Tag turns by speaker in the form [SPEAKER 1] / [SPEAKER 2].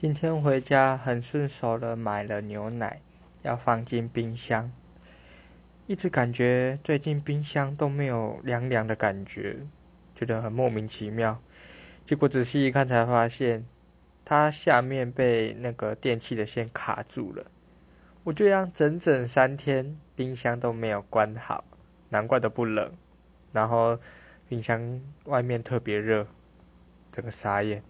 [SPEAKER 1] 今天回家很顺手的买了牛奶，要放进冰箱。一直感觉最近冰箱都没有凉凉的感觉，觉得很莫名其妙。结果仔细一看才发现，它下面被那个电器的线卡住了。我就这样整整三天，冰箱都没有关好，难怪都不冷。然后冰箱外面特别热，整个傻眼。